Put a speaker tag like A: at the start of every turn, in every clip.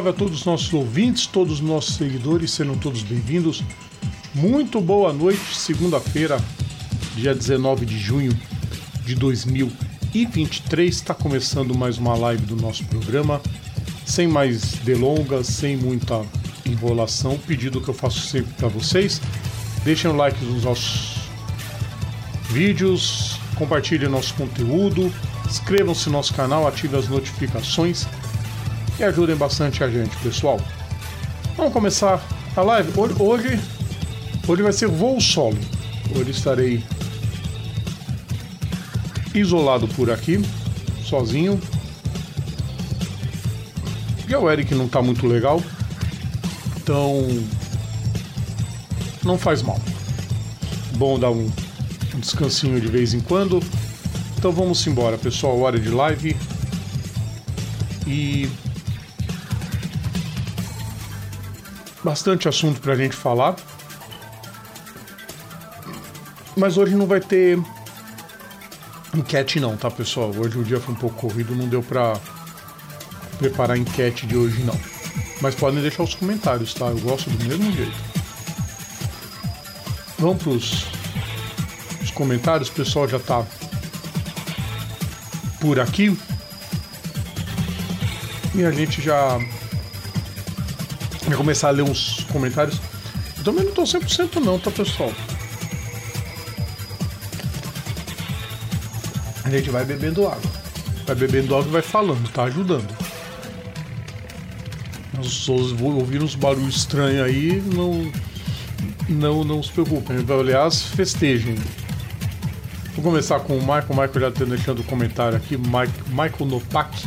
A: salve a todos os nossos ouvintes, todos os nossos seguidores, sejam todos bem-vindos. Muito boa noite, segunda-feira, dia 19 de junho de 2023. Está começando mais uma live do nosso programa. Sem mais delongas, sem muita enrolação, pedido que eu faço sempre para vocês. Deixem o like nos nossos vídeos, compartilhem nosso conteúdo, inscrevam-se no nosso canal, ativem as notificações e ajudem bastante a gente, pessoal. Vamos começar a live. Hoje, hoje vai ser voo solo. Hoje estarei isolado por aqui, sozinho. E o Eric não tá muito legal. Então. Não faz mal. Bom dar um, um descansinho de vez em quando. Então vamos embora, pessoal. Hora de live. E bastante assunto pra gente falar. Mas hoje não vai ter enquete não, tá pessoal? Hoje o dia foi um pouco corrido, não deu pra preparar a enquete de hoje não. Mas podem deixar os comentários, tá? Eu gosto do mesmo jeito. Vamos pros os comentários, o pessoal já tá por aqui. E a gente já Vou começar a ler uns comentários. Eu também não tô 100% não, tá pessoal? A gente vai bebendo água. Vai bebendo água e vai falando, tá ajudando. As pessoas vão ouvir uns barulhos estranhos aí, não, não, não se preocupem. Aliás, festejem. Vou começar com o Michael. O Michael já está deixando o comentário aqui. Mike, Michael Nopak.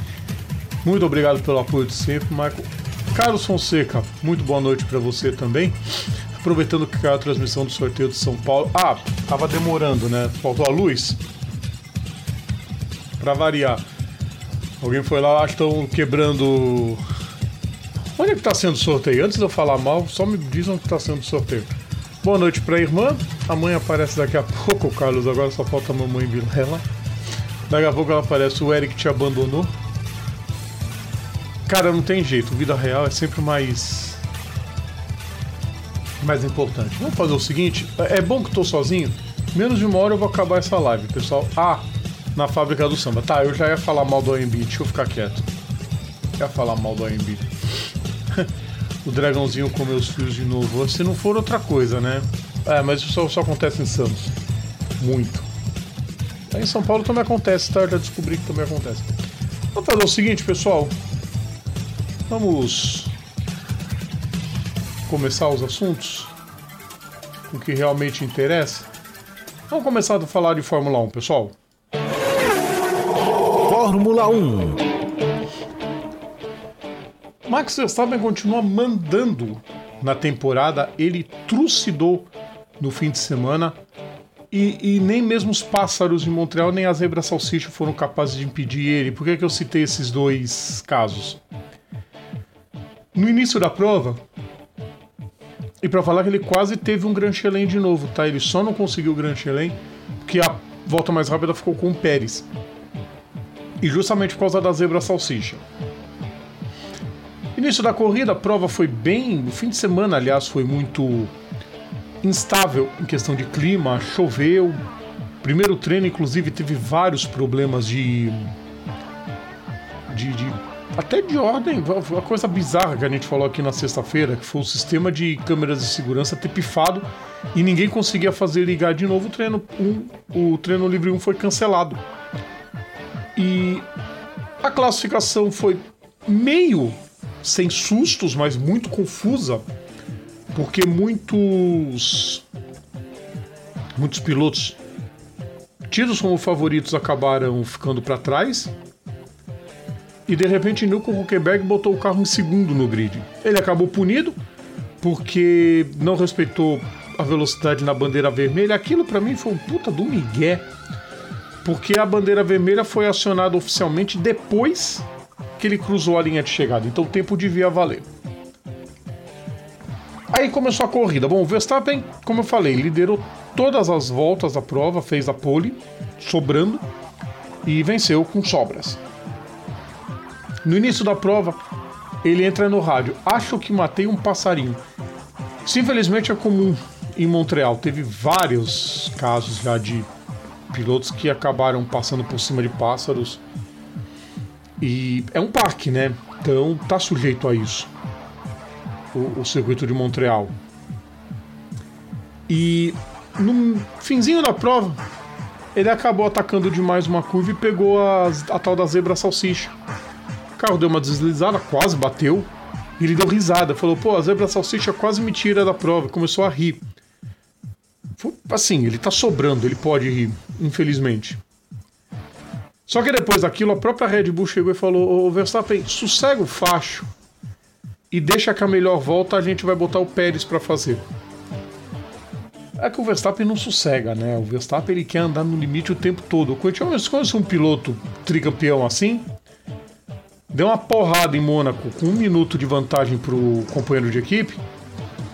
A: Muito obrigado pelo apoio de sempre, Michael. Carlos Fonseca, muito boa noite para você também. Aproveitando que caiu a transmissão do sorteio de São Paulo. Ah, tava demorando, né? Faltou a luz. Para variar. Alguém foi lá, estão quebrando. Onde é que tá sendo sorteio? Antes de eu falar mal, só me dizem onde tá sendo sorteio. Boa noite pra irmã. A mãe aparece daqui a pouco, Carlos. Agora só falta a mamãe Vilela. Daqui a pouco ela aparece. O Eric te abandonou. Cara, não tem jeito. Vida real é sempre mais. mais importante. Vamos fazer o seguinte: é bom que tô sozinho. Menos de uma hora eu vou acabar essa live, pessoal. Ah, na fábrica do samba. Tá, eu já ia falar mal do AMB. Deixa eu ficar quieto. ia falar mal do AMB. o dragãozinho comeu os fios de novo. Se não for outra coisa, né? É, mas isso só, só acontece em Santos. Muito. Aí em São Paulo também acontece, tá? Eu já descobri que também acontece. Vamos fazer o seguinte, pessoal. Vamos começar os assuntos? O que realmente interessa? Vamos começar a falar de Fórmula 1, pessoal.
B: Fórmula 1
A: Max Verstappen continua mandando na temporada, ele trucidou no fim de semana e, e, nem mesmo os pássaros de Montreal nem as zebras salsicha foram capazes de impedir ele. Por que, que eu citei esses dois casos? No início da prova. E para falar que ele quase teve um Grand Chelem de novo, tá? Ele só não conseguiu o Grand Chelem porque a volta mais rápida ficou com o Pérez. E justamente por causa da zebra salsicha. Início da corrida, a prova foi bem. O fim de semana, aliás, foi muito instável em questão de clima. Choveu. Primeiro treino, inclusive, teve vários problemas de. de, de até de ordem, uma coisa bizarra que a gente falou aqui na sexta-feira, que foi o sistema de câmeras de segurança ter pifado e ninguém conseguia fazer ligar de novo o treino 1, o treino livre 1 foi cancelado. E a classificação foi meio sem sustos, mas muito confusa, porque muitos muitos pilotos tidos como favoritos acabaram ficando para trás e de repente Nico Huckenberg botou o carro em segundo no grid. Ele acabou punido porque não respeitou a velocidade na bandeira vermelha. Aquilo para mim foi um puta do migué. Porque a bandeira vermelha foi acionada oficialmente depois que ele cruzou a linha de chegada. Então o tempo devia valer. Aí começou a corrida. Bom, o Verstappen, como eu falei, liderou todas as voltas da prova, fez a pole, sobrando, e venceu com sobras. No início da prova, ele entra no rádio. Acho que matei um passarinho. Isso infelizmente é comum em Montreal. Teve vários casos já de pilotos que acabaram passando por cima de pássaros. E é um parque, né? Então tá sujeito a isso. O, o circuito de Montreal. E no finzinho da prova, ele acabou atacando demais uma curva e pegou a, a tal da zebra salsicha. Carro deu uma deslizada, quase bateu. E ele deu risada, falou: pô, a zebra salsicha quase me tira da prova. Começou a rir. Assim, ele tá sobrando, ele pode rir, infelizmente. Só que depois daquilo, a própria Red Bull chegou e falou: Ô Verstappen, sossega o facho e deixa que a melhor volta a gente vai botar o Pérez para fazer. É que o Verstappen não sossega, né? O Verstappen ele quer andar no limite o tempo todo. Quando conhece um piloto tricampeão assim, deu uma porrada em Mônaco com um minuto de vantagem pro companheiro de equipe.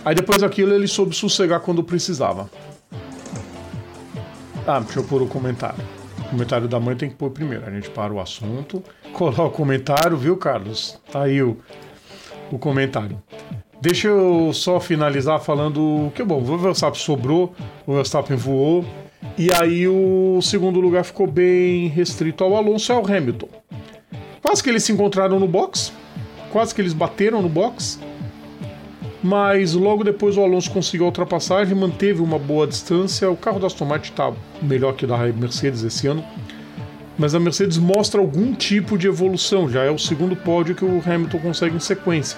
A: Aí depois daquilo ele soube sossegar quando precisava. Ah, deixa eu pôr o comentário. O comentário da mãe tem que pôr primeiro. A gente para o assunto, coloca o comentário, viu, Carlos? Tá aí o, o comentário. Deixa eu só finalizar falando que, bom, o Verstappen sobrou, o Verstappen voou, e aí o segundo lugar ficou bem restrito ao Alonso e ao Hamilton. Quase que eles se encontraram no box, quase que eles bateram no box, mas logo depois o Alonso conseguiu a ultrapassagem, manteve uma boa distância. O carro da Aston Martin está melhor que o da Mercedes esse ano, mas a Mercedes mostra algum tipo de evolução. Já é o segundo pódio que o Hamilton consegue em sequência.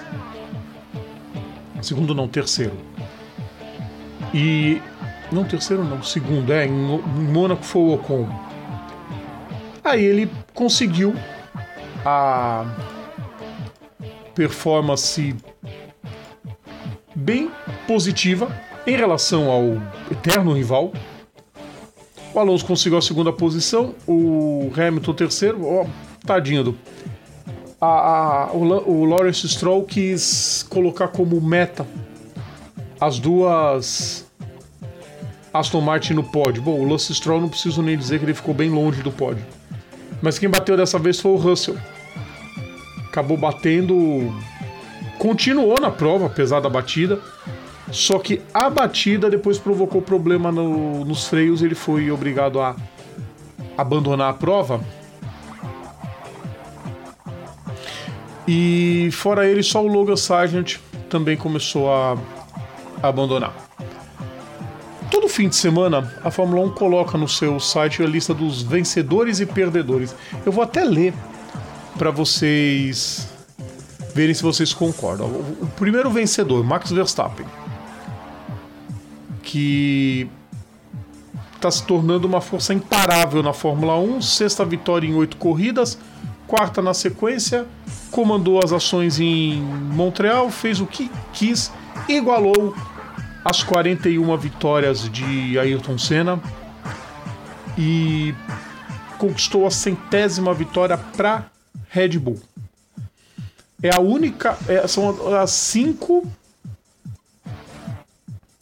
A: Segundo não, terceiro. E. Não, terceiro não, segundo, é. Em, Mônaco foi o Ocon. Aí ele conseguiu a performance bem positiva em relação ao eterno rival. O Alonso conseguiu a segunda posição, o Hamilton terceiro. Oh, tadinho do a, a, o, o Lawrence Stroll quis colocar como meta as duas Aston Martin no pódio. Bom, o Lance Stroll não preciso nem dizer que ele ficou bem longe do pódio. Mas quem bateu dessa vez foi o Russell. Acabou batendo. Continuou na prova, apesar da batida. Só que a batida depois provocou problema no, nos freios ele foi obrigado a abandonar a prova. E fora ele, só o Logan Sargent também começou a abandonar. Fim de semana, a Fórmula 1 coloca no seu site a lista dos vencedores e perdedores. Eu vou até ler para vocês verem se vocês concordam. O primeiro vencedor, Max Verstappen, que está se tornando uma força imparável na Fórmula 1, sexta vitória em oito corridas, quarta na sequência, comandou as ações em Montreal, fez o que quis, igualou as 41 vitórias de Ayrton Senna e conquistou a centésima vitória para Red Bull. É a única, é, são as cinco,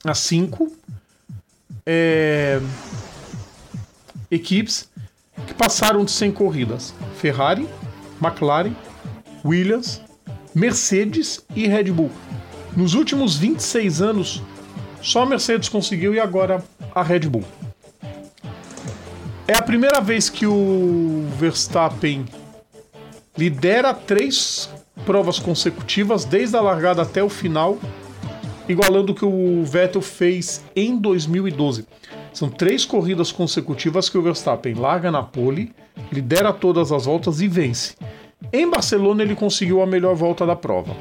A: as cinco é, equipes que passaram de 100 corridas: Ferrari, McLaren, Williams, Mercedes e Red Bull. Nos últimos 26 anos, só a Mercedes conseguiu e agora a Red Bull. É a primeira vez que o Verstappen lidera três provas consecutivas, desde a largada até o final, igualando o que o Vettel fez em 2012. São três corridas consecutivas que o Verstappen larga na pole, lidera todas as voltas e vence. Em Barcelona ele conseguiu a melhor volta da prova.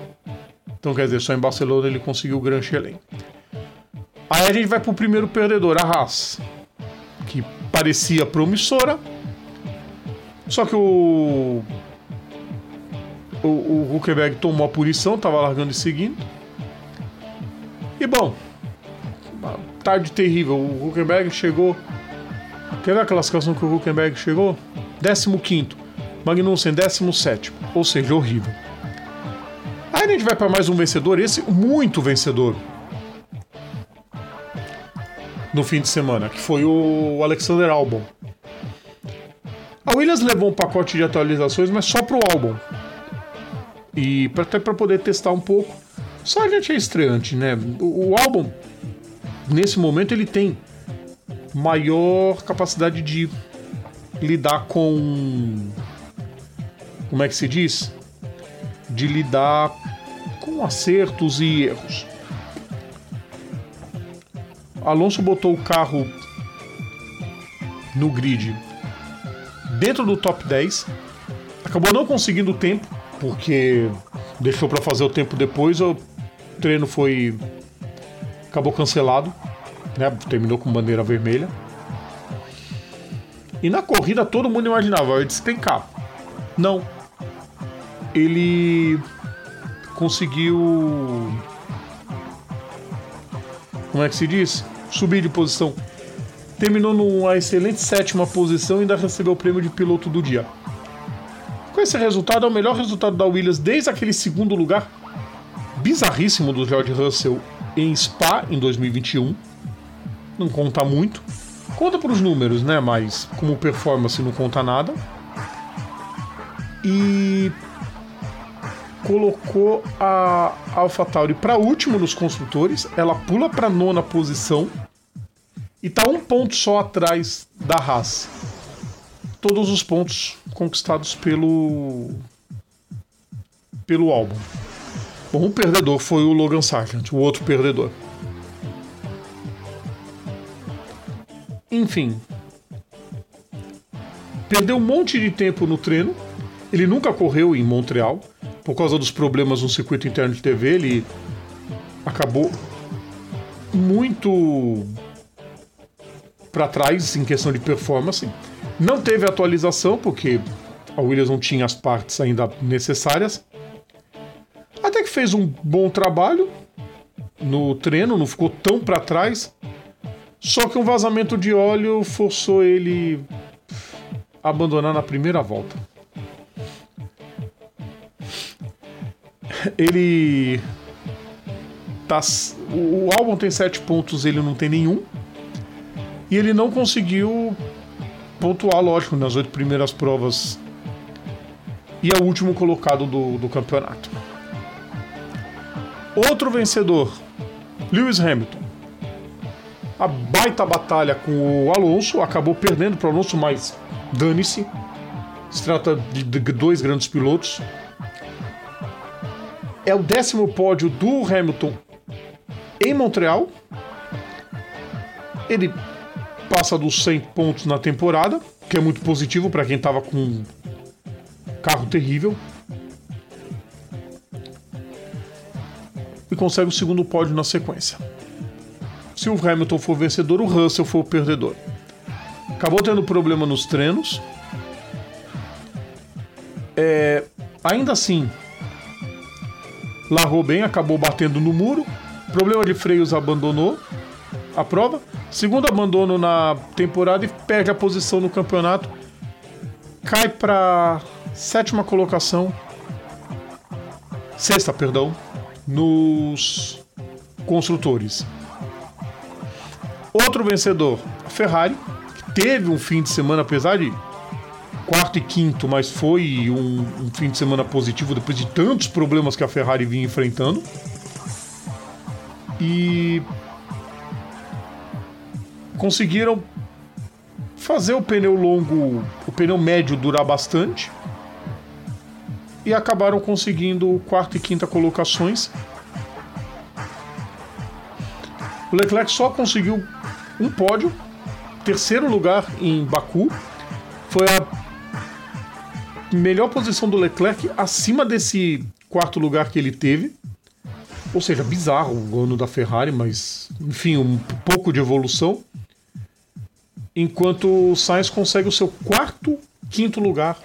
A: Então quer dizer, só em Barcelona ele conseguiu o Grand Chelem. Aí a gente vai pro primeiro perdedor, a Haas, que parecia promissora, só que o o, o Huckenberg tomou a punição, estava largando e seguindo. E bom, tarde terrível. O Huckenberg chegou. Quer ver a classificação que o Huckenberg chegou? 15. Magnussen 17. Ou seja, horrível. Aí a gente vai para mais um vencedor, esse muito vencedor. No fim de semana, que foi o Alexander Albon. A Williams levou um pacote de atualizações, mas só pro Albon. E até para poder testar um pouco. Só a gente é estreante, né? O, o álbum, nesse momento, ele tem maior capacidade de lidar com. Como é que se diz? De lidar com acertos e erros. Alonso botou o carro no grid dentro do top 10. Acabou não conseguindo o tempo, porque deixou para fazer o tempo depois. O treino foi. acabou cancelado, né? terminou com bandeira vermelha. E na corrida todo mundo imaginava, ele despencar. Não. Ele conseguiu. Como é que se diz? Subir de posição. Terminou numa excelente sétima posição e ainda recebeu o prêmio de piloto do dia. Com esse resultado, é o melhor resultado da Williams desde aquele segundo lugar bizarríssimo do George Russell em Spa em 2021. Não conta muito. Conta para os números, né? Mas como performance não conta nada. E colocou a AlphaTauri para último nos construtores. Ela pula para nona posição e tá um ponto só atrás da Haas. Todos os pontos conquistados pelo pelo álbum. Bom, o perdedor foi o Logan Sargent, o outro perdedor. Enfim. Perdeu um monte de tempo no treino. Ele nunca correu em Montreal. Por causa dos problemas no circuito interno de TV, ele acabou muito para trás em questão de performance. Não teve atualização, porque a Williams não tinha as partes ainda necessárias. Até que fez um bom trabalho no treino, não ficou tão para trás. Só que um vazamento de óleo forçou ele a abandonar na primeira volta. Ele tá o álbum tem sete pontos, ele não tem nenhum. E ele não conseguiu pontuar, lógico, nas oito primeiras provas. E é o último colocado do, do campeonato. Outro vencedor, Lewis Hamilton a baita batalha com o Alonso, acabou perdendo para o Alonso, mas dane-se. Se trata de, dois grandes pilotos. É o décimo pódio do Hamilton em Montreal. Ele passa dos 100 pontos na temporada, que é muito positivo para quem estava com um carro terrível. E consegue o segundo pódio na sequência. Se o Hamilton for vencedor, o Russell for o perdedor. Acabou tendo problema nos treinos. É, ainda assim, largou bem, acabou batendo no muro. Problema de freios, abandonou a prova. Segundo abandono na temporada e perde a posição no campeonato. Cai para sétima colocação. Sexta, perdão. Nos construtores. Outro vencedor, a Ferrari, que teve um fim de semana, apesar de quarto e quinto, mas foi um, um, fim de semana positivo depois de tantos problemas que a Ferrari vinha enfrentando. E conseguiram fazer o pneu longo, o pneu médio durar bastante. E acabaram conseguindo quarta e quinta colocações. O Leclerc só conseguiu um pódio, terceiro lugar em Baku. Melhor posição do Leclerc acima desse quarto lugar que ele teve. Ou seja, bizarro o ano da Ferrari, mas enfim, um pouco de evolução. Enquanto o Sainz consegue o seu quarto, quinto lugar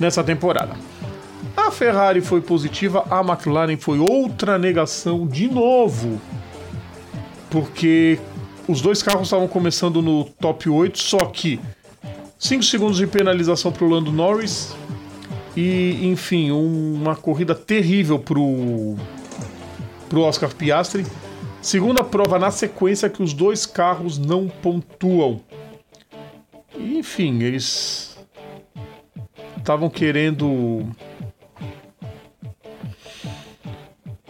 A: nessa temporada. A Ferrari foi positiva, a McLaren foi outra negação de novo. Porque os dois carros estavam começando no top 8, só que 5 segundos de penalização para o Lando Norris e, enfim, uma corrida terrível para o Oscar Piastri. Segunda prova na sequência que os dois carros não pontuam. E, enfim, eles estavam querendo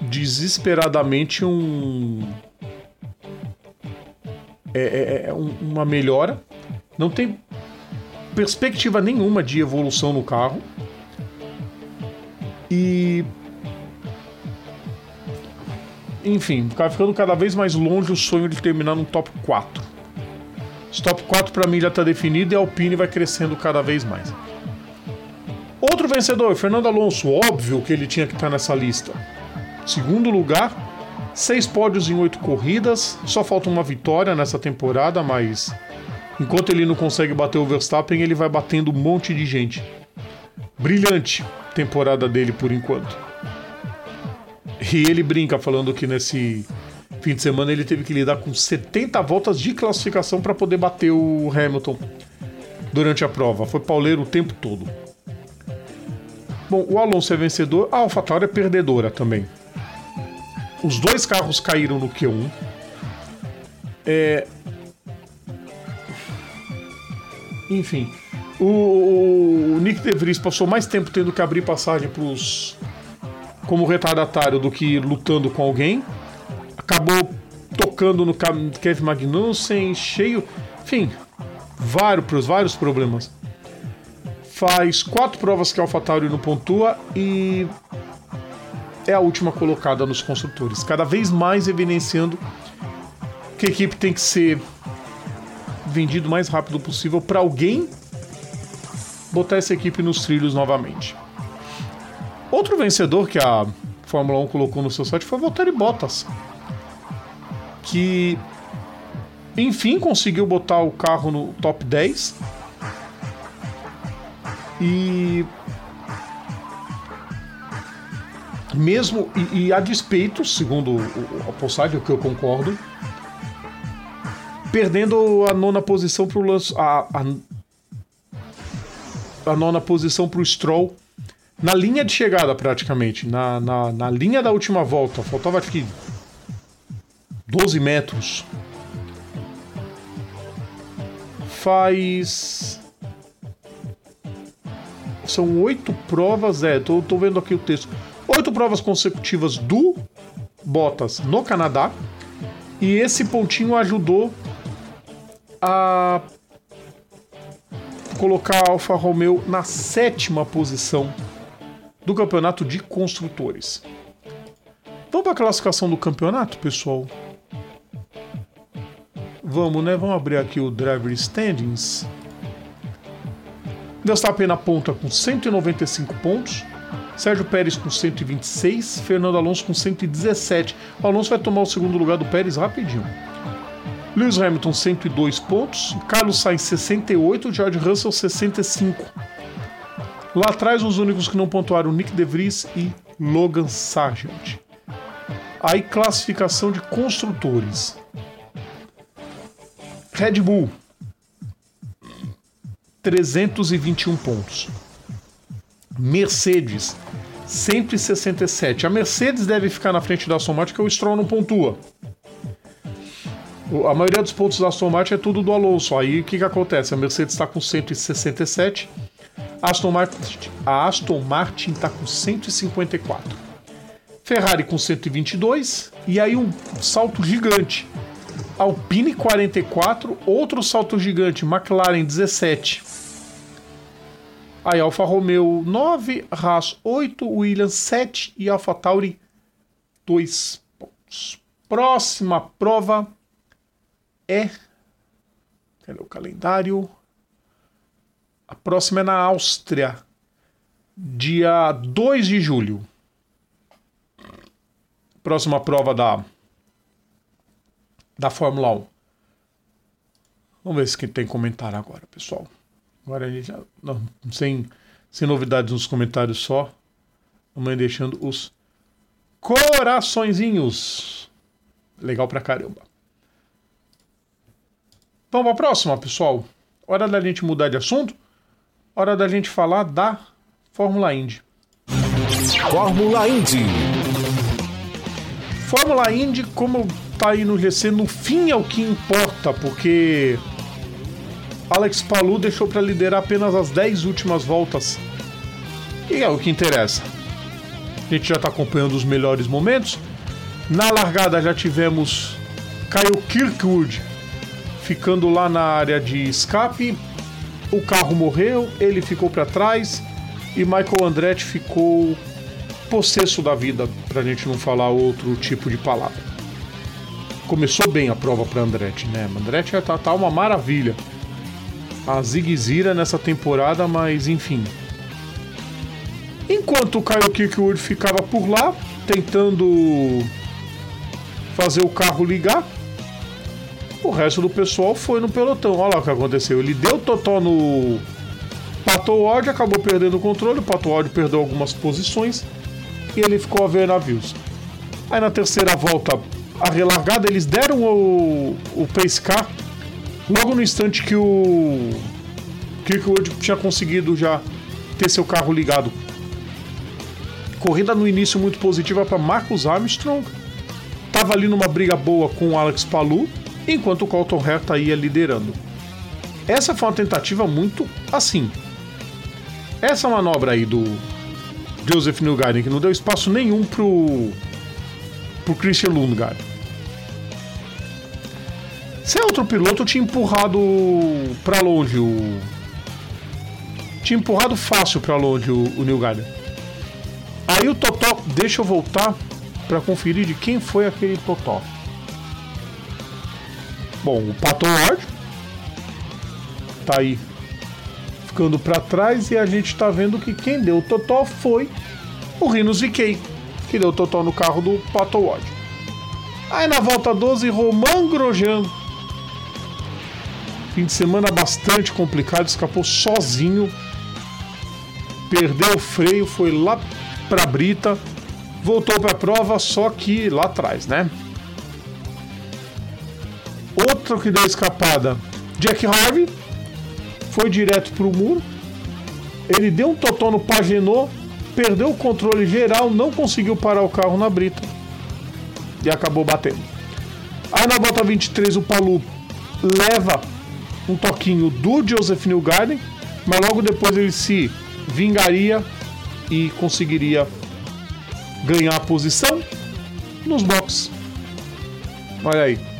A: desesperadamente um. É, é, é uma melhora. Não tem perspectiva nenhuma de evolução no carro. E. Enfim, ficar ficando cada vez mais longe o sonho de terminar no top 4. Esse top 4 para mim já está definido e a Alpine vai crescendo cada vez mais. Outro vencedor, Fernando Alonso, óbvio que ele tinha que estar tá nessa lista. Segundo lugar, seis pódios em oito corridas, só falta uma vitória nessa temporada, mas enquanto ele não consegue bater o Verstappen, ele vai batendo um monte de gente. Brilhante temporada dele por enquanto. E ele brinca falando que nesse fim de semana ele teve que lidar com 70 voltas de classificação para poder bater o Hamilton durante a prova. Foi pauleiro o tempo todo. Bom, o Alonso é vencedor, a AlphaTauri é perdedora também. Os dois carros caíram no Q1. É... Enfim, o, o Nick De Vries passou mais tempo tendo que abrir passagem pros como retardatário do que lutando com alguém. Acabou tocando no Kevin Magnussen, cheio. Enfim, vários, vários problemas. Faz quatro provas que a AlphaTauri não pontua e é a última colocada nos construtores. Cada vez mais evidenciando que a equipe tem que ser vendido o mais rápido possível para alguém botar essa equipe nos trilhos novamente. Outro vencedor que a Fórmula 1 colocou no seu site foi Valtteri Bottas, que enfim conseguiu botar o carro no top 10 e mesmo e, e a despeito, segundo a postagem, o que eu concordo, perdendo a nona posição para o a, a, a nona posição para o Stroll na linha de chegada, praticamente. Na, na, na linha da última volta. Faltava acho que 12 metros. Faz. São oito provas, é, tô, tô vendo aqui o texto. Oito provas consecutivas do Bottas no Canadá. E esse pontinho ajudou a colocar a Alfa Romeo na sétima posição do campeonato de construtores. Vamos para a classificação do campeonato, pessoal? Vamos, né? Vamos abrir aqui o Driver Standings. Verstappen na ponta com 195 pontos. Sérgio Pérez com 126, Fernando Alonso com 117. O Alonso vai tomar o segundo lugar do Pérez rapidinho. Lewis Hamilton 102 pontos, Carlos Sainz 68, George Russell 65. Lá atrás os únicos que não pontuaram Nick DeVries e Logan Sargent. Aí classificação de construtores. Red Bull 321 pontos. Mercedes 167. A Mercedes deve ficar na frente da Aston Martin, que o Stroll não pontua. A maioria dos pontos da Aston Martin é tudo do Alonso. Aí o que, que acontece? A Mercedes está com 167, a Aston Martin a Aston Martin está com 154. Ferrari com 122 e aí um salto gigante. Alpine 44, outro salto gigante, McLaren 17. Aí Alfa Romeo 9, Haas 8, Williams 7 e Alfa Tauri 2 pontos. Próxima prova é. Cadê o calendário? A próxima é na Áustria, dia 2 de julho. Próxima prova da, da Fórmula 1. Vamos ver se tem comentário agora, pessoal. Agora a gente já. Não, sem, sem novidades nos comentários só. Vamos deixando os coraçõezinhos. Legal pra caramba. Vamos para a próxima, pessoal. Hora da gente mudar de assunto. Hora da gente falar da Fórmula Indy.
B: Fórmula Indy.
A: Fórmula Indy, como tá aí no GC, no fim é o que importa, porque Alex Palou deixou para liderar apenas as 10 últimas voltas. E é o que interessa. A gente já está acompanhando os melhores momentos. Na largada já tivemos Kyle Kirkwood ficando lá na área de escape. O carro morreu, ele ficou para trás e Michael Andretti ficou possesso da vida, para a gente não falar outro tipo de palavra. Começou bem a prova para Andretti, né? Andretti tá, tá uma maravilha. A Zigzira nessa temporada, mas enfim. Enquanto o Kyle Kirkwood ficava por lá, tentando fazer o carro ligar, o resto do pessoal foi no pelotão. Olha lá o que aconteceu. Ele deu totó no Pato Ward, acabou perdendo o controle. O Pato Ward perdeu algumas posições e ele ficou a ver navios. Aí na terceira volta, a relargada, eles deram o, o pace car logo no instante que o Kirkwood tinha conseguido já ter seu carro ligado. Corrida no início muito positiva para Marcus Armstrong. Tava ali numa briga boa com o Alex Palou, enquanto o Colton Herta ia liderando. Essa foi uma tentativa muito assim. Essa manobra aí do Joseph Newgarden, que não deu espaço nenhum pro, pro Christian Lundgaard. Se é outro piloto, tinha empurrado para longe o. Tinha empurrado fácil para longe o, o Newgarden. Aí o Totó, deixa eu voltar para conferir de quem foi aquele Totó. Bom, o Pato Ward tá aí ficando para trás e a gente está vendo que quem deu o totó foi o Rinos VK, que deu o totó no carro do Pato Ward. Aí na volta 12, Roman Grosjean. Fim de semana bastante complicado, escapou sozinho. Perdeu o freio, foi lá para Brita, voltou para a prova, só que lá atrás, né? Outro que deu escapada, Jack Harvey, foi direto para o muro. Ele deu um totó no Pagenô, perdeu o controle geral, não conseguiu parar o carro na brita e acabou batendo. Aí na volta 23 o Palu leva um toquinho do Joseph Newgarden, mas logo depois ele se vingaria e conseguiria ganhar a posição nos boxes. Olha aí.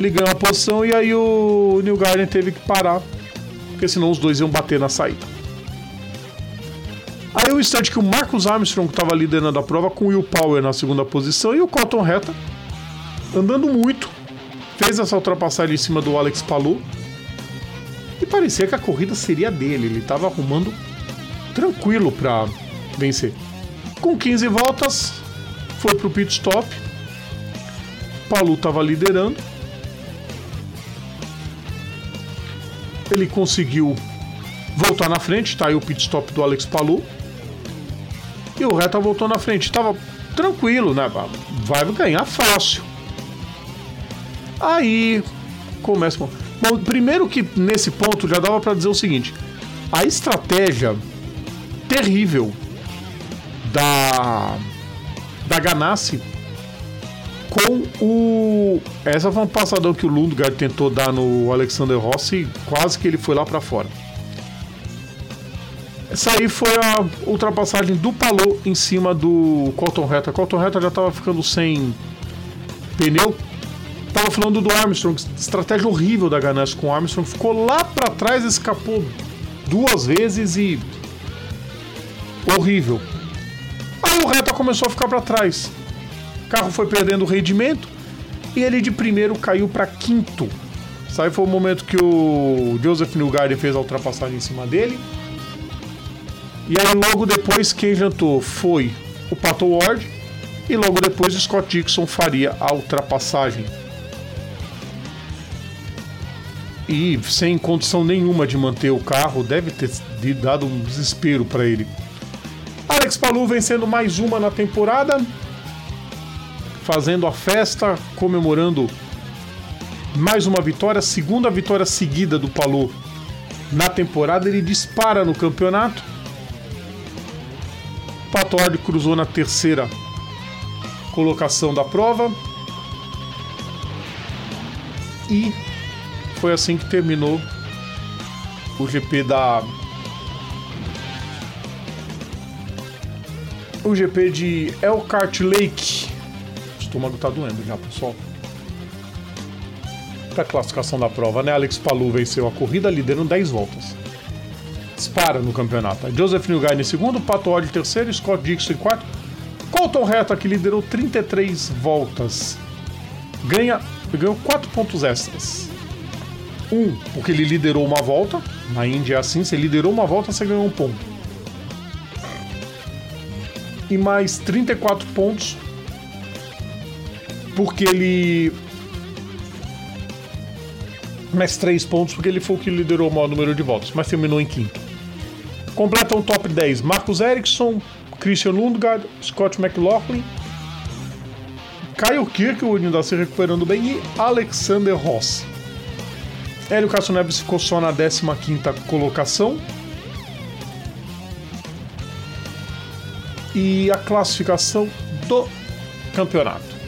A: Ele ganhou a posição e aí o Newgarden teve que parar porque senão os dois iam bater na saída. Aí o instante que o Marcus Armstrong estava liderando a prova com o Will Power na segunda posição e o Cotton Reta andando muito, fez essa ultrapassagem em cima do Alex Palou e parecia que a corrida seria dele, ele estava arrumando tranquilo para vencer. Com 15 voltas, foi para o pit stop. Palu estava liderando ele conseguiu voltar na frente, tá aí o pit stop do Alex Palou. E o Reta voltou na frente, tava tranquilo, né? Vai ganhar fácil. Aí começa. Bom, primeiro que nesse ponto já dava para dizer o seguinte: a estratégia terrível da da Ganassi com o. Essa foi um passadão que o Lundgaard tentou dar no Alexander Rossi quase que ele foi lá para fora. Essa aí foi a ultrapassagem do Palou em cima do Colton Reta. Colton Reta já estava ficando sem pneu. Tava falando do Armstrong, estratégia horrível da Ganassi com o Armstrong. Ficou lá para trás, escapou duas vezes e. horrível. Aí o Reta começou a ficar para trás carro foi perdendo rendimento e ele de primeiro caiu para quinto. Aí foi o momento que o Joseph Newgarden fez a ultrapassagem em cima dele. E aí logo depois quem jantou foi o Pato Ward e logo depois o Scott Dixon faria a ultrapassagem. E sem condição nenhuma de manter o carro, deve ter dado um desespero para ele. Alex Palou vencendo mais uma na temporada, fazendo a festa, comemorando mais uma vitória, segunda vitória seguida do Palu na temporada. Ele dispara no campeonato. Patoard cruzou na terceira colocação da prova. E foi assim que terminou o GP da o GP de Elkhart Lake. Estômago tá doendo já, pessoal. Para a classificação da prova, né? Alex Palu venceu a corrida, liderando 10 voltas. Dispara no campeonato. Joseph Newgarden em segundo, Pato Odd em terceiro, Scott Dixon em quarto. Colton Herta, que liderou 33 voltas. Ganha, ganhou 4 pontos extras. Um, porque ele liderou uma volta. Na Índia é assim, você liderou uma volta, você ganhou um ponto e mais 34 pontos porque ele mais 3 pontos porque ele foi o que liderou o maior número de votos, mas terminou em quinto. Completam o top 10 Marcos Ericsson, Christian Lundgaard, Scott McLaughlin, Kyle Kirkwood ainda se recuperando bem e Alexander Ross. Hélio Castro Neves ficou só na 15ª colocação, e a classificação do campeonato.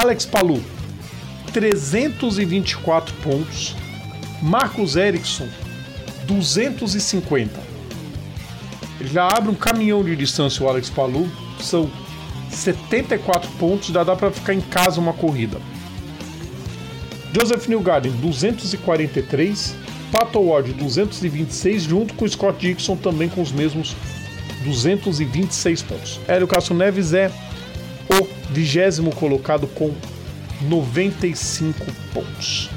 A: Alex Palu, 324 pontos. Marcos Ericsson, 250. Ele já abre um caminhão de distância o Alex Palu. São 74 pontos, já dá para ficar em casa uma corrida. Joseph Newgarden, 243. Pato Ward, 226, junto com Scott Dixon também com os mesmos 226 pontos. Hélio Castro Neves é o vigésimo colocado com 95 pontos.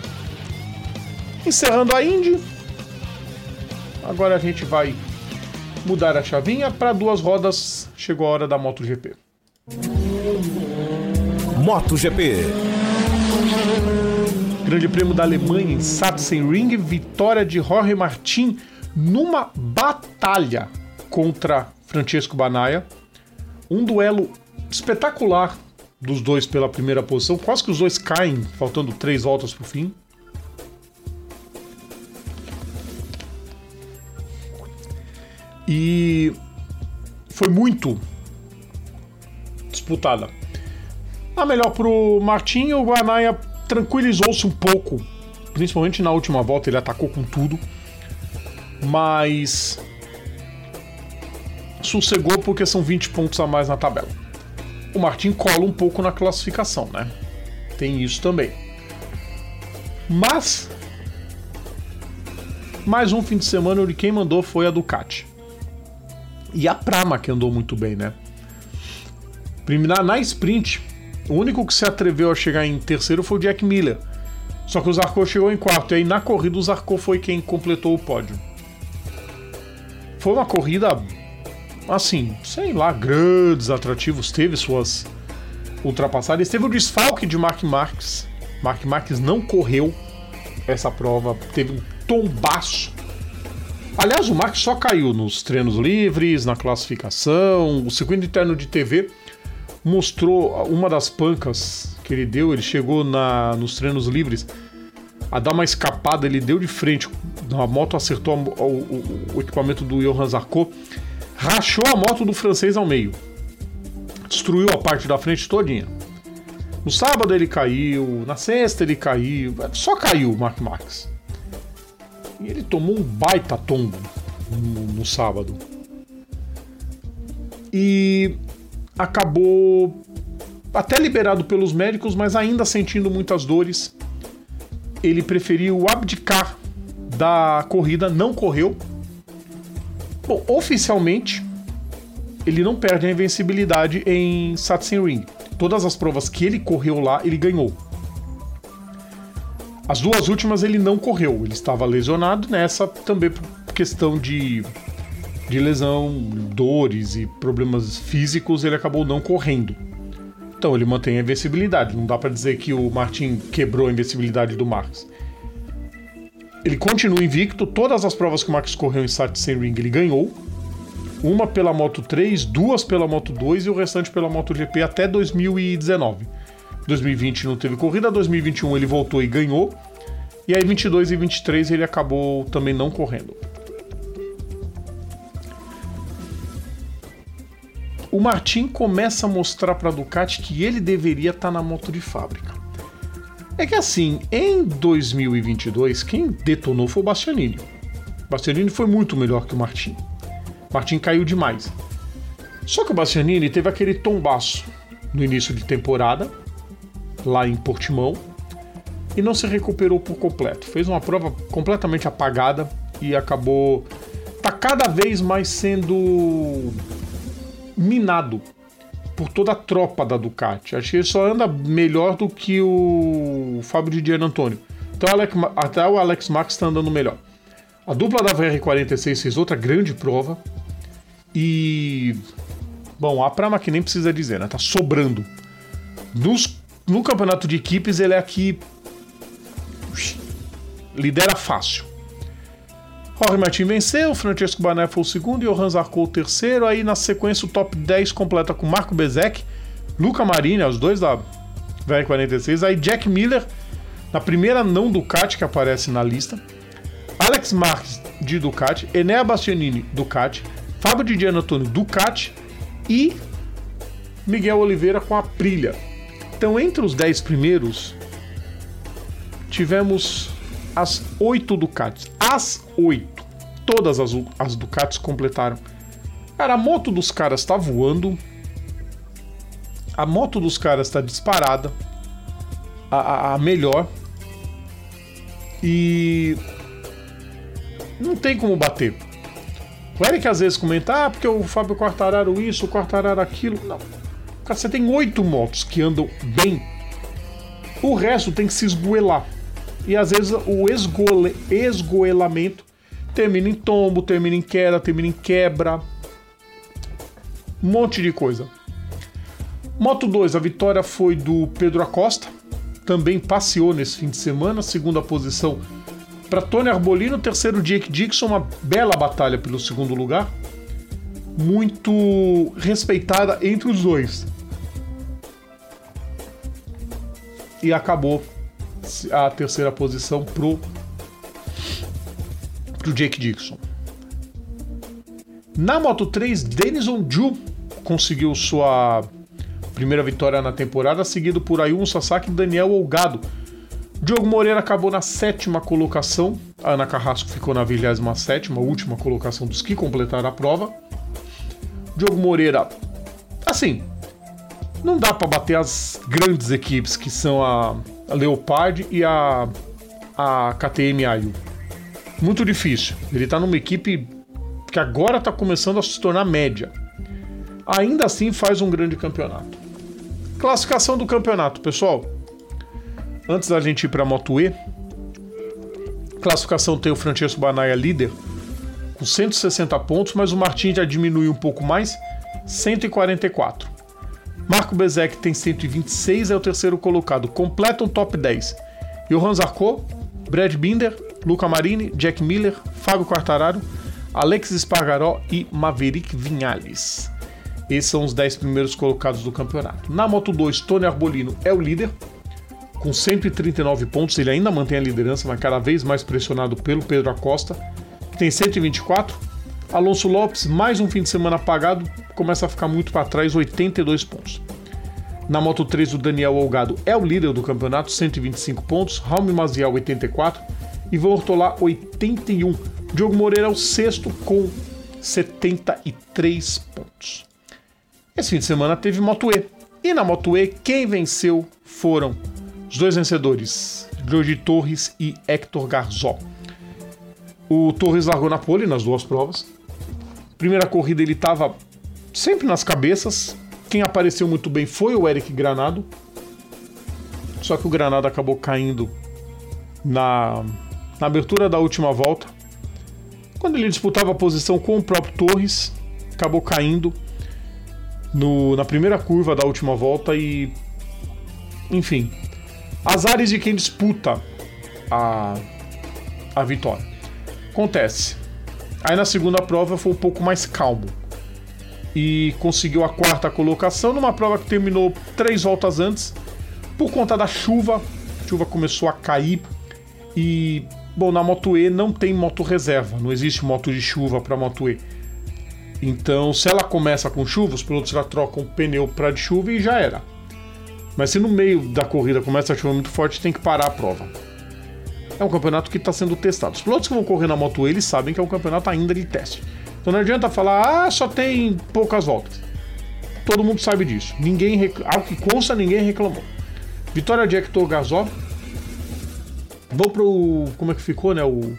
A: Encerrando a Indy, agora a gente vai mudar a chavinha para duas rodas. Chegou a hora da MotoGP.
B: MotoGP.
A: Grande Prêmio da Alemanha em Sachsenring, vitória de Jorge Martin numa batalha contra Francesco Banaia. Um duelo espetacular dos dois pela primeira posição. Quase que os dois caem, faltando três voltas para o fim. E foi muito disputada. A melhor pro Martinho, o Guanaia tranquilizou-se um pouco, principalmente na última volta, ele atacou com tudo. Mas sossegou porque são 20 pontos a mais na tabela. O Martin cola um pouco na classificação, né? Tem isso também. Mas mais um fim de semana onde quem mandou foi a Ducati. E a Prama que andou muito bem, né? Na, na sprint, o único que se atreveu a chegar em terceiro foi o Jack Miller. Só que o Zarco chegou em quarto. E aí na corrida o Zarco foi quem completou o pódio. Foi uma corrida assim, sei lá, grandes atrativos, teve suas ultrapassagens. Teve o desfalque de Mark Marques. Mark Marques não correu essa prova, teve um tombaço. Aliás, o Marques só caiu nos treinos livres, na classificação. O circuito interno de TV mostrou uma das pancas que ele deu. Ele chegou na, nos treinos livres a dar uma escapada, ele deu de frente. A moto acertou o, o, o equipamento do Johan Zarco rachou a moto do francês ao meio. Destruiu a parte da frente todinha. No sábado ele caiu, na sexta ele caiu, só caiu o Mark Marx. E ele tomou um baita tombo no, no sábado. E acabou até liberado pelos médicos, mas ainda sentindo muitas dores. Ele preferiu abdicar da corrida, não correu, Bom, oficialmente, ele não perde a invencibilidade em Ring. Todas as provas que ele correu lá, ele ganhou. As duas últimas ele não correu, ele estava lesionado nessa também por questão de, de lesão, dores e problemas físicos, ele acabou não correndo. Então ele mantém a invencibilidade. Não dá para dizer que o Martin quebrou a invencibilidade do Marcos. Ele continua invicto, todas as provas que o Max correu em Ring ele ganhou. Uma pela Moto 3, duas pela Moto 2 e o restante pela MotoGP até 2019. 2020 não teve corrida, 2021 ele voltou e ganhou. E aí 22 e 23 ele acabou também não correndo. O Martin começa a mostrar para Ducati que ele deveria estar tá na moto de fábrica. É que assim, em 2022, quem detonou foi o Bastianini. Bastianini foi muito melhor que o Martin. Martin caiu demais. Só que o Bastianini teve aquele tombaço no início de temporada, lá em Portimão, e não se recuperou por completo. Fez uma prova completamente apagada e acabou tá cada vez mais sendo minado por toda a tropa da Ducati. Acho que ele só anda melhor do que o Fábio Diano Antônio. Então, até o Alex Max está andando melhor. A dupla da VR46 fez outra grande prova. E. Bom, a Prama que nem precisa dizer, né? Tá sobrando. Nos, no campeonato de equipes, ele é aqui. Lidera fácil. Jorge Martin venceu, Francesco Bané foi o segundo e o Hans Arcou o terceiro. Aí na sequência o top 10 completa com Marco Bezek, Luca Marini, os dois da VR46. Aí Jack Miller, na primeira não Ducati que aparece na lista. Alex Marques de Ducati, Enea Bastianini Ducati, Fábio Diana Antônio Ducati e Miguel Oliveira com a Aprilia. Então entre os 10 primeiros tivemos as oito Ducatis. As oito. Todas as, as Ducatis completaram. Cara, a moto dos caras tá voando. A moto dos caras tá disparada. A, a, a melhor. E. Não tem como bater. O Eric às vezes comenta, ah, porque o Fábio Quartararo isso, o Quartararo aquilo. Não. Cara, você tem oito motos que andam bem. O resto tem que se esgoelar. E às vezes o esgole, esgoelamento termina em tombo, termina em queda, termina em quebra. Um monte de coisa. Moto 2, a vitória foi do Pedro Acosta. Também passeou nesse fim de semana. Segunda posição para Tony Arbolino. Terceiro, Jake Dixon. Uma bela batalha pelo segundo lugar. Muito respeitada entre os dois. E acabou a terceira posição pro, pro Jake Dixon. Na Moto 3, Denison Ju conseguiu sua primeira vitória na temporada, seguido por Ayumu Sasaki e Daniel Olgado. Diogo Moreira acabou na sétima colocação, a Ana Carrasco ficou na 27, última colocação dos que completaram a prova. Diogo Moreira, assim, não dá para bater as grandes equipes que são a Leopard e a, a KTM Ayu. Muito difícil. Ele está numa equipe que agora está começando a se tornar média. Ainda assim faz um grande campeonato. Classificação do campeonato, pessoal. Antes da gente ir para a Moto E, classificação tem o Francesco Banaia líder com 160 pontos, mas o Martin já diminuiu um pouco mais, 144. Marco Bezek tem 126, é o terceiro colocado. Completa um top 10. Johan Zarco, Brad Binder, Luca Marini, Jack Miller, Fábio Quartararo, Alex Espargaró e Maverick Vinhales. Esses são os 10 primeiros colocados do campeonato. Na Moto 2, Tony Arbolino é o líder, com 139 pontos. Ele ainda mantém a liderança, mas cada vez mais pressionado pelo Pedro Acosta, que tem 124. Alonso Lopes, mais um fim de semana apagado, começa a ficar muito para trás, 82 pontos. Na Moto 3, o Daniel Olgado é o líder do campeonato, 125 pontos. Raul Maziel, 84. Ivan Ortolá, 81. Diogo Moreira é o sexto com 73 pontos. Esse fim de semana teve Moto E. E na Moto E, quem venceu foram os dois vencedores, Jorge Torres e Hector Garzó. O Torres largou na pole nas duas provas, Primeira corrida ele estava sempre nas cabeças. Quem apareceu muito bem foi o Eric Granado. Só que o Granado acabou caindo na, na abertura da última volta. Quando ele disputava a posição com o próprio Torres, acabou caindo no, na primeira curva da última volta e. Enfim. Azares de quem disputa a, a vitória. Acontece. Aí na segunda prova foi um pouco mais calmo. E conseguiu a quarta colocação numa prova que terminou três voltas antes. Por conta da chuva, a chuva começou a cair. E, bom, na Moto E não tem moto reserva, não existe moto de chuva para Moto E. Então, se ela começa com chuva, os pilotos já trocam o pneu para de chuva e já era. Mas se no meio da corrida começa a chover muito forte, tem que parar a prova é um campeonato que está sendo testado. Os pilotos que vão correr na Moto eles sabem que é um campeonato ainda de teste. Então não adianta falar, ah, só tem poucas voltas. todo mundo sabe disso. Ninguém rec... Ao que consta, ninguém reclamou. Vitória de Hector Gasol. Vou pro. Como é que ficou, né? O...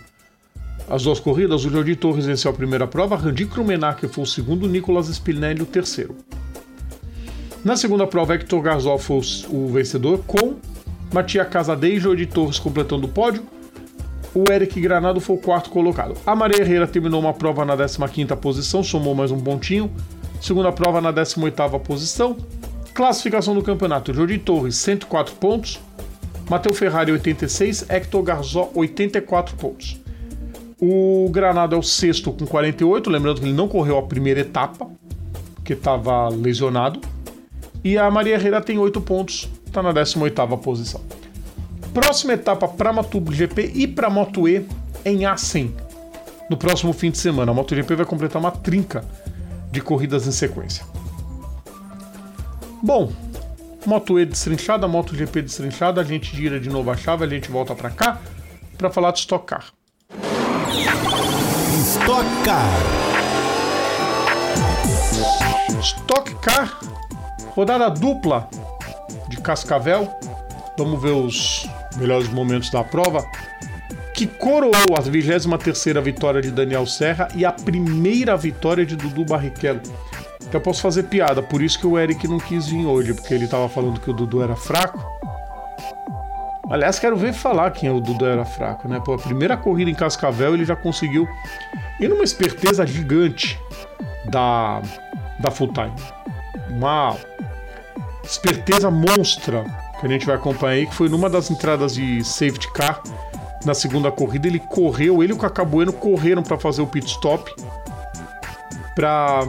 A: As duas corridas, o Jordi Torres venceu a primeira prova, Randy Krumenacher foi o segundo, Nicolas Spinelli o terceiro. Na segunda prova, Hector Gasol foi o vencedor, com Matia Casadei e Jordi Torres completando o pódio. O Eric Granado foi o quarto colocado. A Maria Herrera terminou uma prova na 15ª posição, somou mais um pontinho. Segunda prova na 18ª posição. Classificação do campeonato: Jordi Torres, 104 pontos. Matheus Ferrari, 86. Hector Garzó, 84 pontos. O Granado é o sexto com 48. Lembrando que ele não correu a primeira etapa, porque estava lesionado. E a Maria Herrera tem 8 pontos, está na 18ª posição. Próxima etapa para MotoGP e para Moto E em Assen, no próximo fim de semana. A MotoGP vai completar uma trinca de corridas em sequência. Bom, Moto E destrinchada, MotoGP destrinchada, a gente gira de novo a chave, a gente volta para cá para falar de Stock Car.
B: Stock Car.
A: Stock Car, rodada dupla de Cascavel. Vamos ver os melhores momentos da prova. Que coroou a 23 vitória de Daniel Serra e a primeira vitória de Dudu Barrichello. Eu posso fazer piada, por isso que o Eric não quis vir hoje, porque ele tava falando que o Dudu era fraco. Aliás, quero ver falar quem é o Dudu era fraco, né? Pô, a primeira corrida em Cascavel ele já conseguiu. E numa esperteza gigante da, da Full Time. Uma esperteza monstra que a gente vai acompanhar aí, que foi numa das entradas de safety car na segunda corrida. Ele correu, ele e o Cacabueno correram para fazer o pit stop para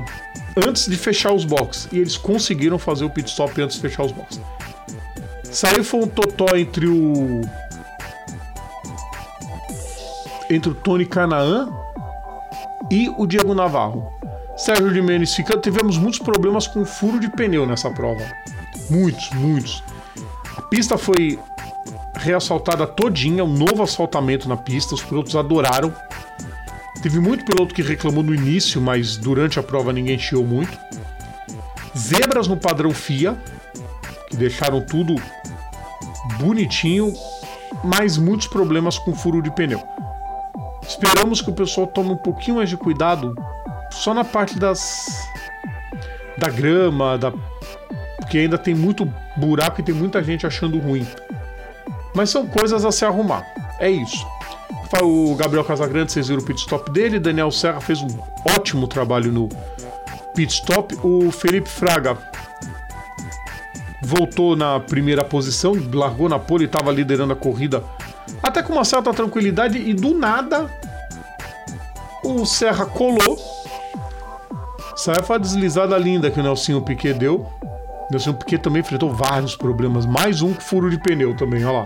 A: antes de fechar os boxes. E eles conseguiram fazer o pit stop antes de fechar os boxes. Saiu foi um totó entre o entre o Tony Canaan e o Diego Navarro. Sérgio de Menes ficando. Tivemos muitos problemas com furo de pneu nessa prova. Muitos, muitos. A pista foi reasfaltada todinha, um novo asfaltamento na pista, os pilotos adoraram. Teve muito piloto que reclamou no início, mas durante a prova ninguém chiou muito. Zebras no padrão FIA, que deixaram tudo bonitinho, mas muitos problemas com furo de pneu. Esperamos que o pessoal tome um pouquinho mais de cuidado só na parte das da grama, da porque ainda tem muito buraco e tem muita gente achando ruim. Mas são coisas a se arrumar. É isso. O Gabriel Casagrande, vocês viram o pit stop dele. Daniel Serra fez um ótimo trabalho no pit stop. O Felipe Fraga voltou na primeira posição, largou na pole e estava liderando a corrida até com uma certa tranquilidade e do nada o Serra colou. Saiu a deslizada linda que o Nelsinho Piquet deu. Nelson Piquet também enfrentou vários problemas. Mais um furo de pneu também, olha lá.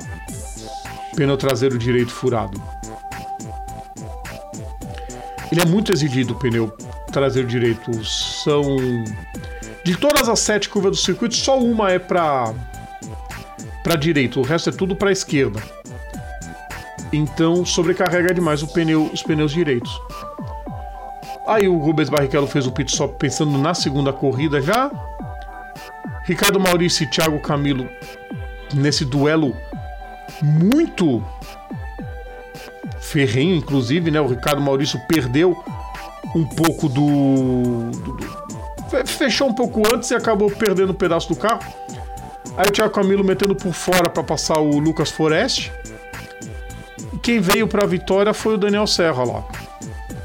A: Pneu traseiro direito furado. Ele é muito exigido, o pneu traseiro direito. São. De todas as sete curvas do circuito, só uma é para para direita, o resto é tudo para esquerda. Então sobrecarrega demais o pneu, os pneus direitos. Aí o Rubens Barrichello fez o pit stop pensando na segunda corrida já. Ricardo Maurício e Thiago Camilo nesse duelo muito ferrenho, inclusive, né? O Ricardo Maurício perdeu um pouco do, do, do, fechou um pouco antes e acabou perdendo um pedaço do carro. Aí o Thiago Camilo metendo por fora para passar o Lucas Forest. Quem veio para a vitória foi o Daniel Serra lá.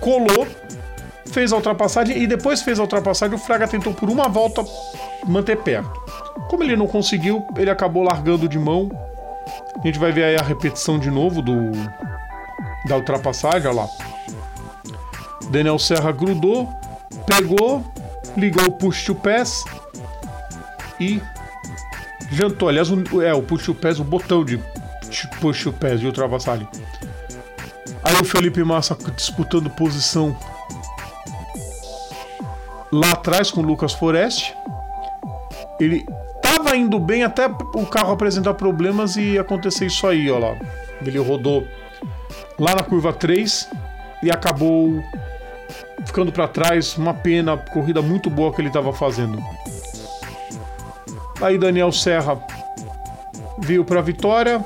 A: Colou, fez a ultrapassagem e depois fez a ultrapassagem. O Fraga tentou por uma volta manter perto. Como ele não conseguiu, ele acabou largando de mão. A gente vai ver aí a repetição de novo do da ultrapassagem, olha lá. Daniel Serra grudou, pegou, ligou o push to pass e jantou. Aliás, o, é, o push to pass, o botão de push to pass de ultrapassagem. Aí o Felipe Massa disputando posição lá atrás com o Lucas Forest. Ele tava indo bem até o carro apresentar problemas e acontecer isso aí, ó lá. Ele rodou lá na curva 3 e acabou ficando para trás. Uma pena, corrida muito boa que ele estava fazendo. Aí Daniel Serra veio para a vitória,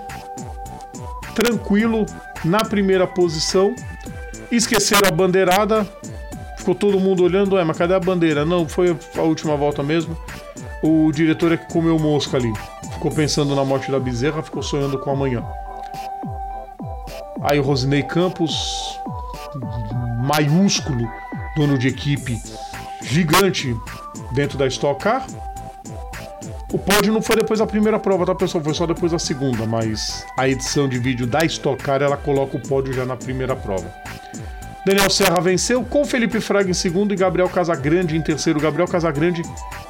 A: tranquilo, na primeira posição. Esqueceram a bandeirada, ficou todo mundo olhando, é, mas cadê a bandeira? Não, foi a última volta mesmo. O diretor é que comeu mosca ali. Ficou pensando na morte da bezerra, ficou sonhando com amanhã. Aí o Rosinei Campos, maiúsculo, dono de equipe gigante dentro da Stock Car. O pódio não foi depois da primeira prova, tá pessoal? Foi só depois da segunda, mas a edição de vídeo da Stock Car ela coloca o pódio já na primeira prova. Daniel Serra venceu com Felipe Fraga em segundo e Gabriel Casagrande em terceiro. Gabriel Casagrande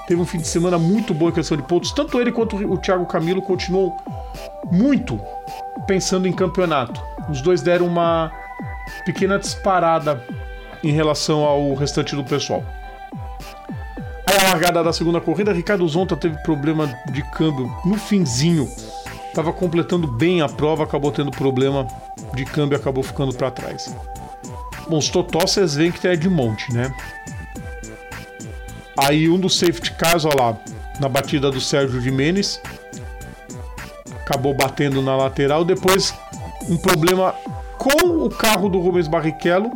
A: teve um fim de semana muito bom em questão de pontos. Tanto ele quanto o Thiago Camilo continuam muito pensando em campeonato. Os dois deram uma pequena disparada em relação ao restante do pessoal. A largada da segunda corrida, Ricardo Zonta teve problema de câmbio no finzinho. Tava completando bem a prova, acabou tendo problema de câmbio e acabou ficando para trás. Bom, os vocês veem que de monte, né? Aí um dos safety cars, ó lá, na batida do Sérgio Jimenez, acabou batendo na lateral. Depois, um problema com o carro do Rubens Barrichello,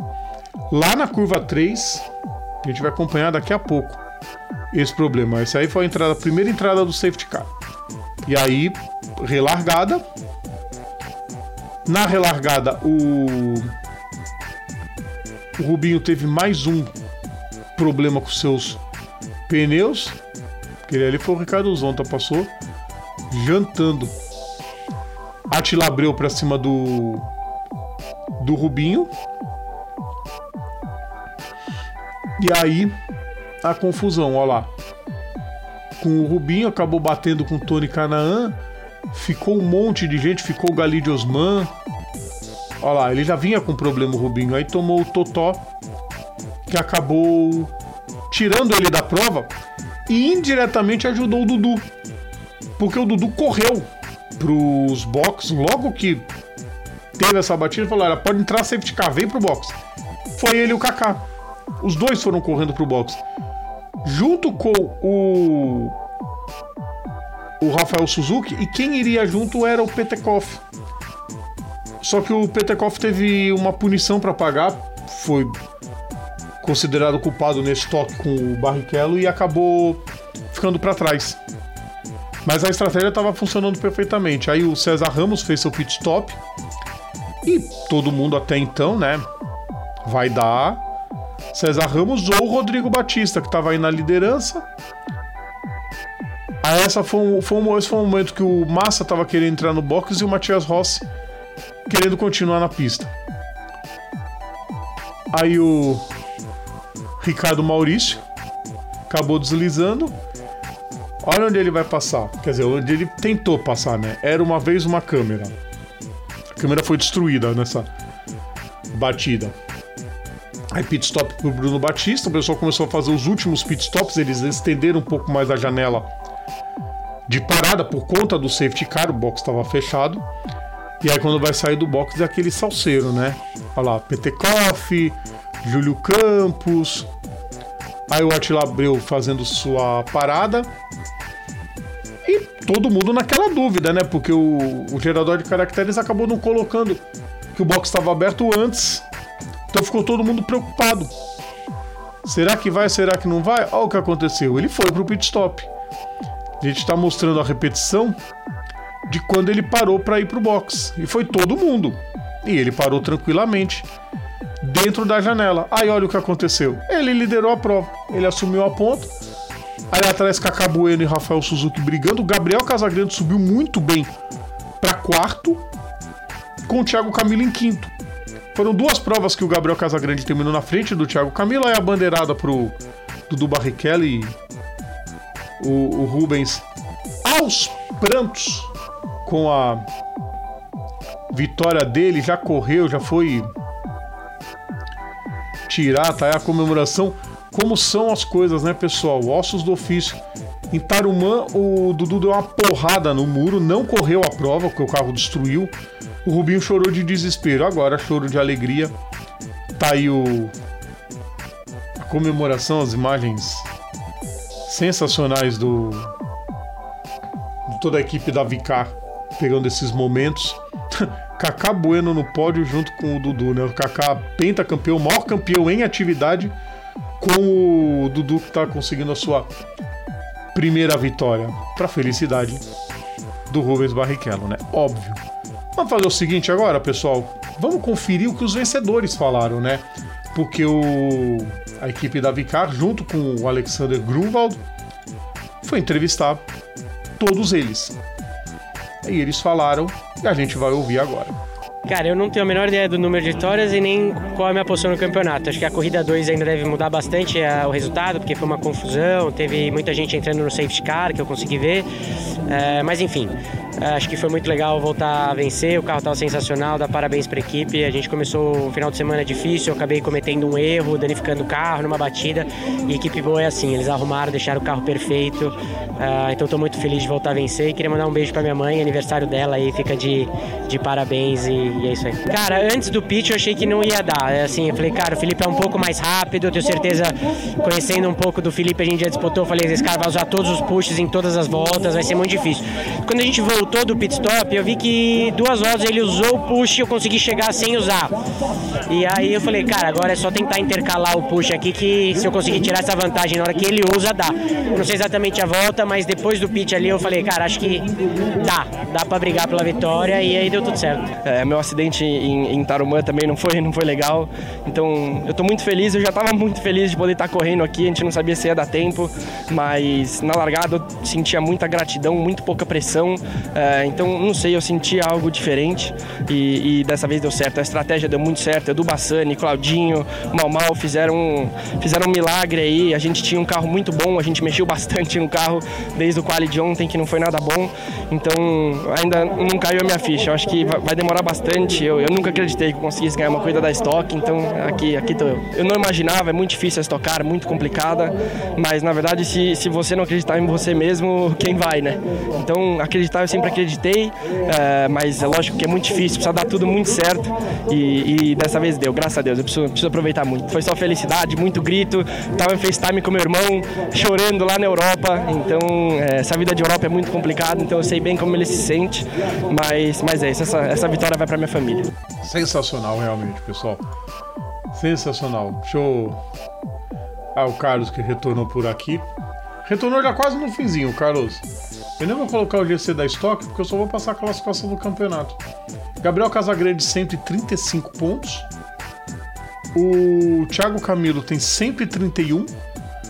A: lá na curva 3, que a gente vai acompanhar daqui a pouco esse problema. Essa aí foi a entrada, a primeira entrada do safety car. E aí, relargada. Na relargada, o o Rubinho teve mais um problema com seus pneus. Aquele ali foi o Ricardo Zonta, passou jantando. Atila Abreu pra cima do. do Rubinho. E aí, a confusão, ó lá. Com o Rubinho, acabou batendo com o Tony Canaan. Ficou um monte de gente, ficou o Galide Osman, Olha lá, ele já vinha com problema o Rubinho, aí tomou o Totó, que acabou tirando ele da prova e indiretamente ajudou o Dudu. Porque o Dudu correu pros box logo que teve essa batida, falou: olha, pode entrar safety car, vem pro box. Foi ele e o Kaká. Os dois foram correndo pro box. Junto com o o Rafael Suzuki e quem iria junto era o Petekoff. Só que o Petekoff teve uma punição para pagar, foi considerado culpado nesse toque com o Barrichello e acabou ficando para trás. Mas a estratégia estava funcionando perfeitamente. Aí o César Ramos fez seu pit stop e todo mundo até então, né, vai dar César Ramos ou Rodrigo Batista, que estava aí na liderança. Aí essa foi um, foi um, esse foi um momento que o Massa estava querendo entrar no box e o Matias Rossi querendo continuar na pista. Aí o Ricardo Maurício acabou deslizando. Olha onde ele vai passar. Quer dizer, onde ele tentou passar, né? Era uma vez uma câmera. A câmera foi destruída nessa batida. Aí pit stop pro Bruno Batista, o pessoal começou a fazer os últimos pit stops, eles estenderam um pouco mais a janela de parada por conta do safety car, o box estava fechado. E aí quando vai sair do box é aquele salseiro, né? Olha lá, Petekoff, Júlio Campos. Aí o Attila Abreu fazendo sua parada. E todo mundo naquela dúvida, né? Porque o, o gerador de caracteres acabou não colocando que o box estava aberto antes. Então ficou todo mundo preocupado. Será que vai? Será que não vai? Olha o que aconteceu. Ele foi pro pit stop. A gente está mostrando a repetição de quando ele parou para ir pro box. E foi todo mundo. E ele parou tranquilamente dentro da janela. Aí olha o que aconteceu. Ele liderou a prova. Ele assumiu a ponta. Aí atrás Cacá Bueno e Rafael Suzuki brigando. O Gabriel Casagrande subiu muito bem para quarto, com o Thiago Camilo em quinto. Foram duas provas que o Gabriel Casagrande terminou na frente do Thiago Camilo. Aí a bandeirada pro Dudu Barrichello e o, o Rubens aos prantos com a vitória dele, já correu, já foi tirar, tá aí a comemoração. Como são as coisas, né, pessoal? Ossos do ofício. Em Tarumã, o Dudu deu uma porrada no muro, não correu a prova, porque o carro destruiu. O Rubinho chorou de desespero, agora choro de alegria. Tá aí o. A comemoração, as imagens sensacionais do toda a equipe da Vicar pegando esses momentos. Kaká Bueno no pódio junto com o Dudu, né? O Kaká pentacampeão, maior campeão em atividade, com o Dudu que está conseguindo a sua primeira vitória. Para felicidade do Rubens Barrichello, né? Óbvio. Vamos fazer o seguinte agora, pessoal. Vamos conferir o que os vencedores falaram, né? Porque o, a equipe da Vicar, junto com o Alexander Grunwald, foi entrevistar todos eles. E eles falaram e a gente vai ouvir agora.
C: Cara, eu não tenho a menor ideia do número de vitórias e nem qual é a minha posição no campeonato. Acho que a corrida 2 ainda deve mudar bastante a, o resultado, porque foi uma confusão, teve muita gente entrando no safety car que eu consegui ver. É, mas enfim, é, acho que foi muito legal voltar a vencer, o carro estava sensacional, dá parabéns para a equipe. A gente começou um final de semana difícil, eu acabei cometendo um erro, danificando o carro numa batida. E equipe boa é assim, eles arrumaram, deixaram o carro perfeito. Uh, então estou muito feliz de voltar a vencer e queria mandar um beijo para minha mãe, aniversário dela aí, fica de, de parabéns e, e, é isso aí. Cara, antes do pitch eu achei que não ia dar. É assim, eu falei, cara, o Felipe é um pouco mais rápido, eu tenho certeza, conhecendo um pouco do Felipe, a gente já disputou, falei, esse cara vai usar todos os pushes em todas as voltas, vai ser muito difícil. Quando a gente voltou voltou do pit stop, eu vi que duas voltas ele usou o push e eu consegui chegar sem usar. E aí eu falei, cara, agora é só tentar intercalar o push aqui que se eu conseguir tirar essa vantagem na hora que ele usa, dá. Não sei exatamente a volta, mas depois do pit ali eu falei, cara, acho que dá, dá para brigar pela vitória e aí deu tudo certo.
D: É, meu acidente em, em Tarumã também não foi, não foi legal. Então eu tô muito feliz, eu já tava muito feliz de poder estar correndo aqui, a gente não sabia se ia dar tempo, mas na largada eu sentia muita gratidão, muito pouca pressão. É, então, não sei, eu senti algo diferente e, e, dessa vez deu certo. A estratégia deu muito certo. Edu Bassani, Claudinho, Mal Mal fizeram, fizeram um milagre aí. A gente tinha um carro muito bom, a gente mexeu bastante no carro desde o quali de ontem, que não foi nada bom. Então, ainda não caiu a minha ficha. Eu acho que vai demorar bastante. Eu, eu nunca acreditei que conseguisse ganhar uma corrida da Stock, então aqui, aqui eu. Eu não imaginava, é muito difícil a estocar, muito complicada, mas na verdade, se, se você não acreditar em você mesmo, quem vai, né? Então, acreditar eu sempre acreditei, é, mas é lógico que é muito difícil, precisa dar tudo muito certo e, e, dessa vez deu, graças a Deus, eu preciso, preciso aproveitar muito. Foi só felicidade, muito grito, estava em FaceTime com meu irmão, chorando lá na Europa, então é, essa vida de Europa é muito complicada, então eu sei bem como ele se sente, mas, mas é isso, essa, essa vitória vai para minha família.
A: Sensacional, realmente, pessoal. Sensacional. Deixa eu. Ah, o Carlos que retornou por aqui. Retornou já quase no finzinho, Carlos. Eu nem vou colocar o GC da estoque, porque eu só vou passar a classificação do campeonato. Gabriel Casagrande, 135 pontos. O Thiago Camilo tem 131.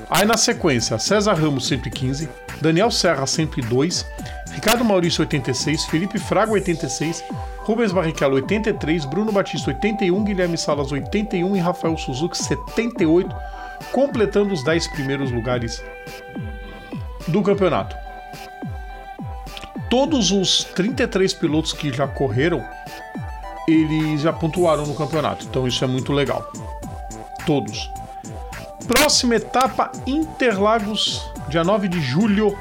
A: Aí na sequência, César Ramos, 115. Daniel Serra, 102. Ricardo Maurício, 86. Felipe Fraga, 86. Rubens Barrichello, 83. Bruno Batista, 81. Guilherme Salas, 81. E Rafael Suzuki, 78. Completando os 10 primeiros lugares do campeonato todos os 33 pilotos que já correram, eles já pontuaram no campeonato. Então isso é muito legal. Todos. Próxima etapa Interlagos, dia 9 de julho.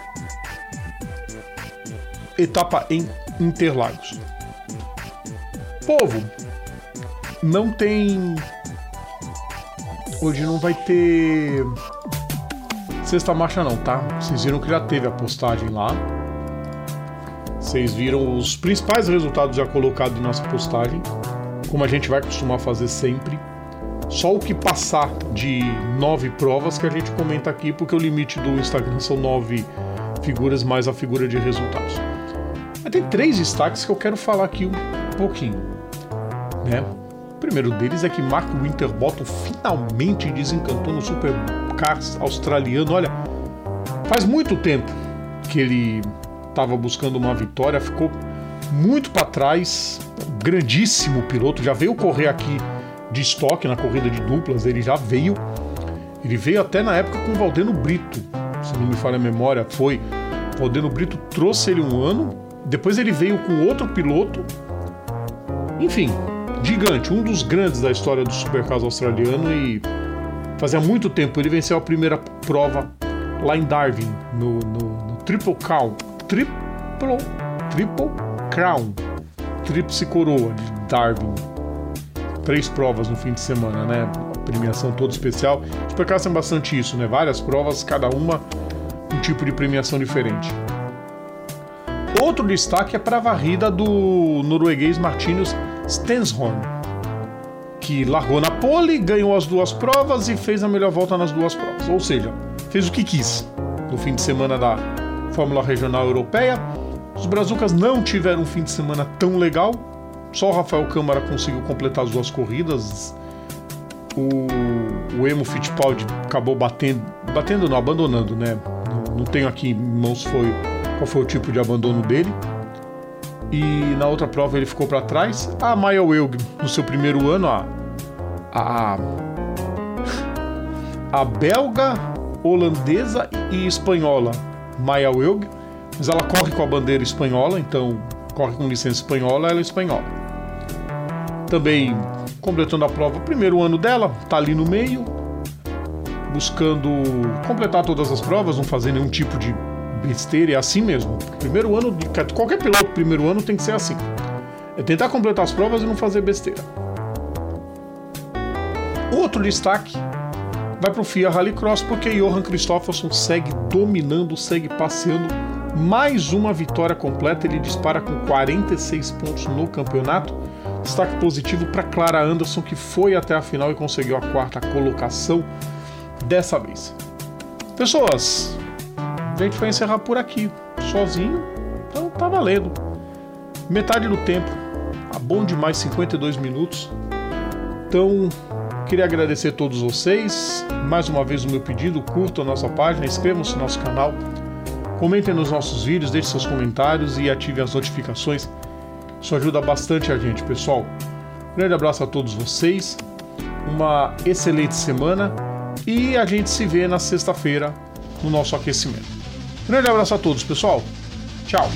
A: Etapa em Interlagos. Povo, não tem. Hoje não vai ter sexta marcha não, tá? Vocês viram que já teve a postagem lá. Vocês viram os principais resultados já colocados em nossa postagem, como a gente vai costumar fazer sempre. Só o que passar de nove provas que a gente comenta aqui, porque o limite do Instagram são nove figuras mais a figura de resultados. Mas tem três destaques que eu quero falar aqui um pouquinho. Né? O primeiro deles é que Mark Winterbottom finalmente desencantou no Supercars australiano. Olha, faz muito tempo que ele estava buscando uma vitória, ficou muito para trás, grandíssimo piloto, já veio correr aqui de estoque na corrida de duplas, ele já veio. Ele veio até na época com o Valdeno Brito, se não me falha a memória, foi. O Valdeno Brito trouxe ele um ano, depois ele veio com outro piloto. Enfim, gigante, um dos grandes da história do supercarro australiano e fazia muito tempo ele venceu a primeira prova lá em Darwin, no, no, no Triple Crown, Triple, Triple Crown, Tríplice Coroa de Darwin. Três provas no fim de semana, né? Premiação toda especial. Os tem bastante isso, né? Várias provas, cada uma um tipo de premiação diferente. outro destaque é para a varrida do norueguês Martinus Stensholm, que largou na pole, ganhou as duas provas e fez a melhor volta nas duas provas. Ou seja, fez o que quis no fim de semana da Fórmula Regional Europeia. Os Brazucas não tiveram um fim de semana tão legal. Só o Rafael Câmara conseguiu completar as duas corridas. O, o Emo Fittipaldi acabou batendo, batendo não, abandonando, né? Não, tenho aqui em mãos foi, qual foi o tipo de abandono dele. E na outra prova ele ficou para trás. A Maya Wilg, no seu primeiro ano, a, a, a belga, holandesa e espanhola Maya Wilg, mas ela corre com a bandeira espanhola, então corre com licença espanhola, ela é espanhola. Também completando a prova, primeiro ano dela, tá ali no meio, buscando completar todas as provas, não fazer nenhum tipo de besteira, é assim mesmo. Primeiro ano de qualquer piloto, primeiro ano tem que ser assim. É tentar completar as provas e não fazer besteira. Outro destaque vai para o FIA Rallycross porque Johan Christopherson segue dominando, segue passeando. Mais uma vitória completa, ele dispara com 46 pontos no campeonato. Destaque positivo para Clara Anderson, que foi até a final e conseguiu a quarta colocação dessa vez. Pessoas, a gente vai encerrar por aqui, sozinho, então tá valendo. Metade do tempo, tá bom demais, 52 minutos. Então, queria agradecer a todos vocês. Mais uma vez o meu pedido, curtam a nossa página, inscrevam-se no nosso canal, comentem nos nossos vídeos, deixem seus comentários e ativem as notificações. Isso ajuda bastante a gente, pessoal. Um grande abraço a todos vocês, uma excelente semana e a gente se vê na sexta-feira no nosso aquecimento. Grande abraço a todos, pessoal. Tchau.